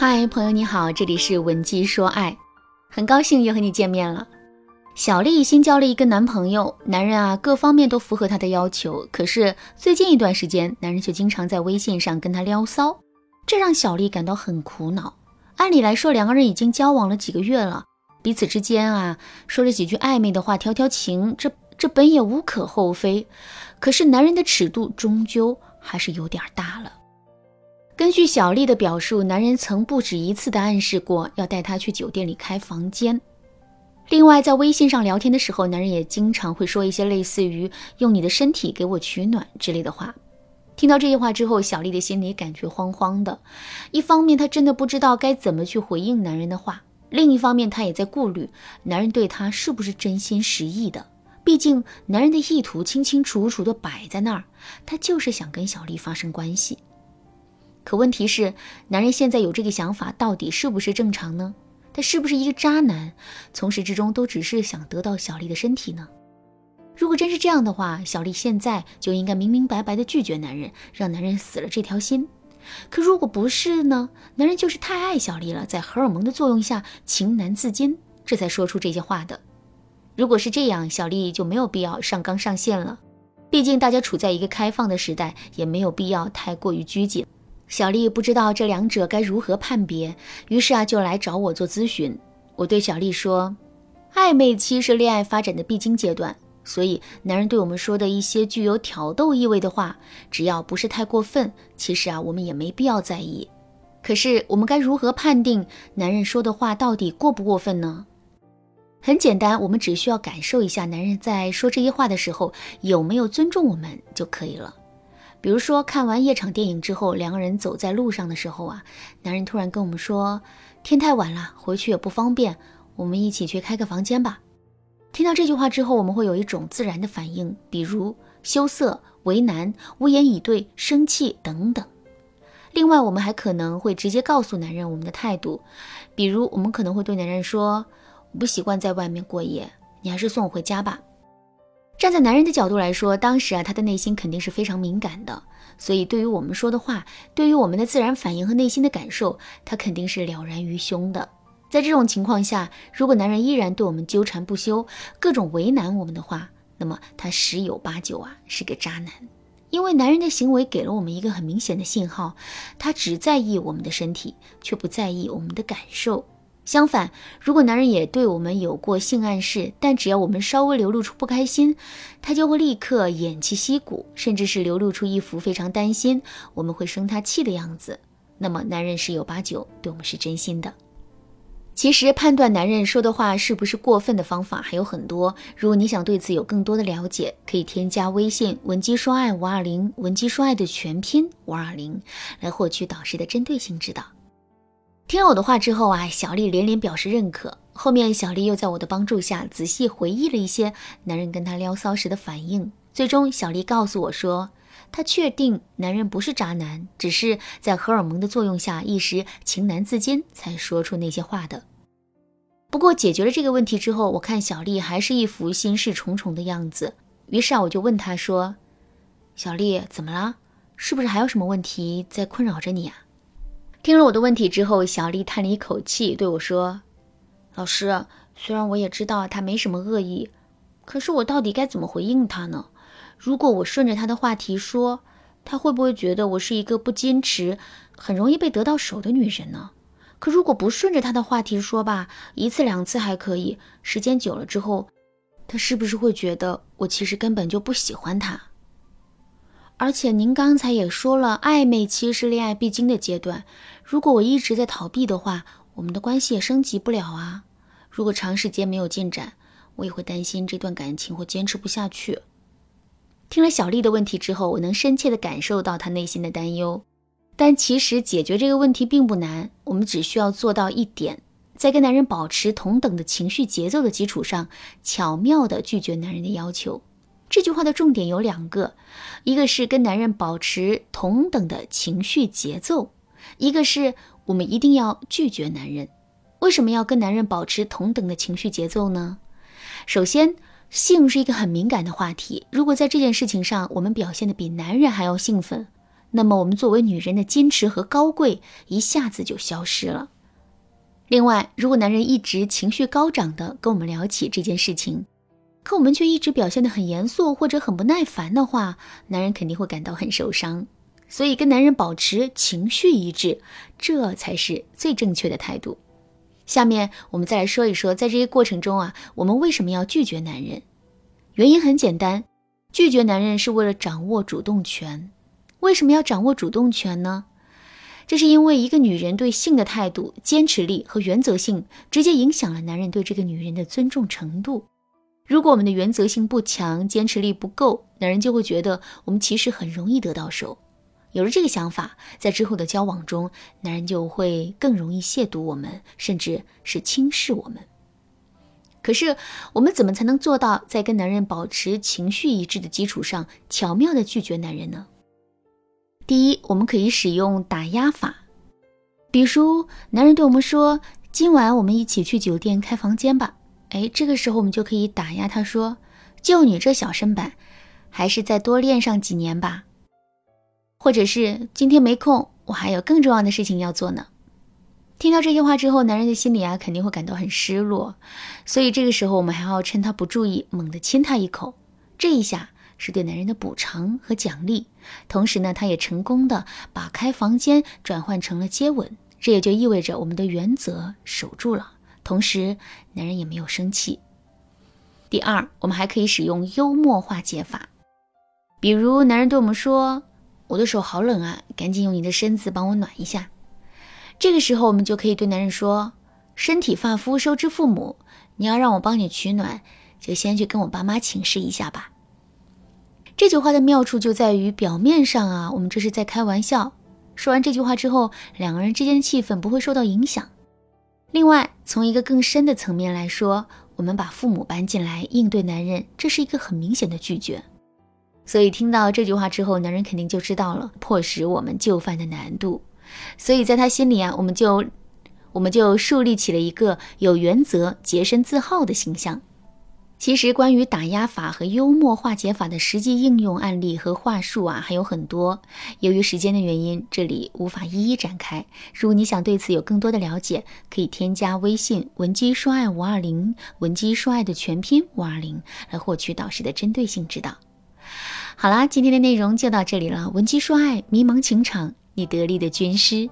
嗨，朋友你好，这里是文姬说爱，很高兴又和你见面了。小丽新交了一个男朋友，男人啊各方面都符合她的要求，可是最近一段时间，男人却经常在微信上跟她撩骚，这让小丽感到很苦恼。按理来说，两个人已经交往了几个月了，彼此之间啊说了几句暧昧的话，调调情，这这本也无可厚非。可是男人的尺度终究还是有点大了。根据小丽的表述，男人曾不止一次的暗示过要带她去酒店里开房间。另外，在微信上聊天的时候，男人也经常会说一些类似于“用你的身体给我取暖”之类的话。听到这些话之后，小丽的心里感觉慌慌的。一方面，她真的不知道该怎么去回应男人的话；另一方面，她也在顾虑男人对她是不是真心实意的。毕竟，男人的意图清清楚楚的摆在那儿，他就是想跟小丽发生关系。可问题是，男人现在有这个想法，到底是不是正常呢？他是不是一个渣男？从始至终都只是想得到小丽的身体呢？如果真是这样的话，小丽现在就应该明明白白的拒绝男人，让男人死了这条心。可如果不是呢？男人就是太爱小丽了，在荷尔蒙的作用下情难自禁，这才说出这些话的。如果是这样，小丽就没有必要上纲上线了。毕竟大家处在一个开放的时代，也没有必要太过于拘谨。小丽不知道这两者该如何判别，于是啊就来找我做咨询。我对小丽说：“暧昧期是恋爱发展的必经阶段，所以男人对我们说的一些具有挑逗意味的话，只要不是太过分，其实啊我们也没必要在意。可是我们该如何判定男人说的话到底过不过分呢？很简单，我们只需要感受一下男人在说这些话的时候有没有尊重我们就可以了。”比如说，看完夜场电影之后，两个人走在路上的时候啊，男人突然跟我们说：“天太晚了，回去也不方便，我们一起去开个房间吧。”听到这句话之后，我们会有一种自然的反应，比如羞涩、为难、无言以对、生气等等。另外，我们还可能会直接告诉男人我们的态度，比如我们可能会对男人说：“我不习惯在外面过夜，你还是送我回家吧。”站在男人的角度来说，当时啊，他的内心肯定是非常敏感的，所以对于我们说的话，对于我们的自然反应和内心的感受，他肯定是了然于胸的。在这种情况下，如果男人依然对我们纠缠不休，各种为难我们的话，那么他十有八九啊是个渣男，因为男人的行为给了我们一个很明显的信号，他只在意我们的身体，却不在意我们的感受。相反，如果男人也对我们有过性暗示，但只要我们稍微流露出不开心，他就会立刻偃旗息鼓，甚至是流露出一副非常担心我们会生他气的样子，那么男人十有八九对我们是真心的。其实判断男人说的话是不是过分的方法还有很多，如果你想对此有更多的了解，可以添加微信文姬说爱五二零，文姬说爱的全拼五二零，来获取导师的针对性指导。听了我的话之后啊，小丽连连表示认可。后面小丽又在我的帮助下仔细回忆了一些男人跟她撩骚时的反应。最终，小丽告诉我说，她确定男人不是渣男，只是在荷尔蒙的作用下一时情难自禁才说出那些话的。不过解决了这个问题之后，我看小丽还是一副心事重重的样子。于是啊，我就问她说：“小丽，怎么了？是不是还有什么问题在困扰着你啊？”听了我的问题之后，小丽叹了一口气，对我说：“老师，虽然我也知道他没什么恶意，可是我到底该怎么回应他呢？如果我顺着他的话题说，他会不会觉得我是一个不矜持、很容易被得到手的女人呢？可如果不顺着他的话题说吧，一次两次还可以，时间久了之后，他是不是会觉得我其实根本就不喜欢他？”而且您刚才也说了，暧昧期是恋爱必经的阶段。如果我一直在逃避的话，我们的关系也升级不了啊。如果长时间没有进展，我也会担心这段感情会坚持不下去。听了小丽的问题之后，我能深切的感受到她内心的担忧。但其实解决这个问题并不难，我们只需要做到一点，在跟男人保持同等的情绪节奏的基础上，巧妙的拒绝男人的要求。这句话的重点有两个，一个是跟男人保持同等的情绪节奏，一个是我们一定要拒绝男人。为什么要跟男人保持同等的情绪节奏呢？首先，性是一个很敏感的话题，如果在这件事情上我们表现的比男人还要兴奋，那么我们作为女人的矜持和高贵一下子就消失了。另外，如果男人一直情绪高涨的跟我们聊起这件事情，可我们却一直表现得很严肃或者很不耐烦的话，男人肯定会感到很受伤。所以，跟男人保持情绪一致，这才是最正确的态度。下面我们再来说一说，在这些过程中啊，我们为什么要拒绝男人？原因很简单，拒绝男人是为了掌握主动权。为什么要掌握主动权呢？这是因为一个女人对性的态度、坚持力和原则性，直接影响了男人对这个女人的尊重程度。如果我们的原则性不强，坚持力不够，男人就会觉得我们其实很容易得到手。有了这个想法，在之后的交往中，男人就会更容易亵渎我们，甚至是轻视我们。可是，我们怎么才能做到在跟男人保持情绪一致的基础上，巧妙的拒绝男人呢？第一，我们可以使用打压法，比如男人对我们说：“今晚我们一起去酒店开房间吧。”哎，这个时候我们就可以打压他说：“就你这小身板，还是再多练上几年吧。”或者是今天没空，我还有更重要的事情要做呢。听到这些话之后，男人的心里啊肯定会感到很失落，所以这个时候我们还要趁他不注意，猛地亲他一口。这一下是对男人的补偿和奖励，同时呢，他也成功的把开房间转换成了接吻，这也就意味着我们的原则守住了，同时男人也没有生气。第二，我们还可以使用幽默化解法，比如男人对我们说。我的手好冷啊，赶紧用你的身子帮我暖一下。这个时候，我们就可以对男人说：“身体发肤受之父母，你要让我帮你取暖，就先去跟我爸妈请示一下吧。”这句话的妙处就在于，表面上啊，我们这是在开玩笑。说完这句话之后，两个人之间的气氛不会受到影响。另外，从一个更深的层面来说，我们把父母搬进来应对男人，这是一个很明显的拒绝。所以听到这句话之后，男人肯定就知道了迫使我们就范的难度。所以在他心里啊，我们就我们就树立起了一个有原则、洁身自好的形象。其实关于打压法和幽默化解法的实际应用案例和话术啊，还有很多。由于时间的原因，这里无法一一展开。如果你想对此有更多的了解，可以添加微信文姬说爱五二零，文姬说爱的全拼五二零，来获取导师的针对性指导。好啦，今天的内容就到这里了。文姬说爱，迷茫情场，你得力的军师。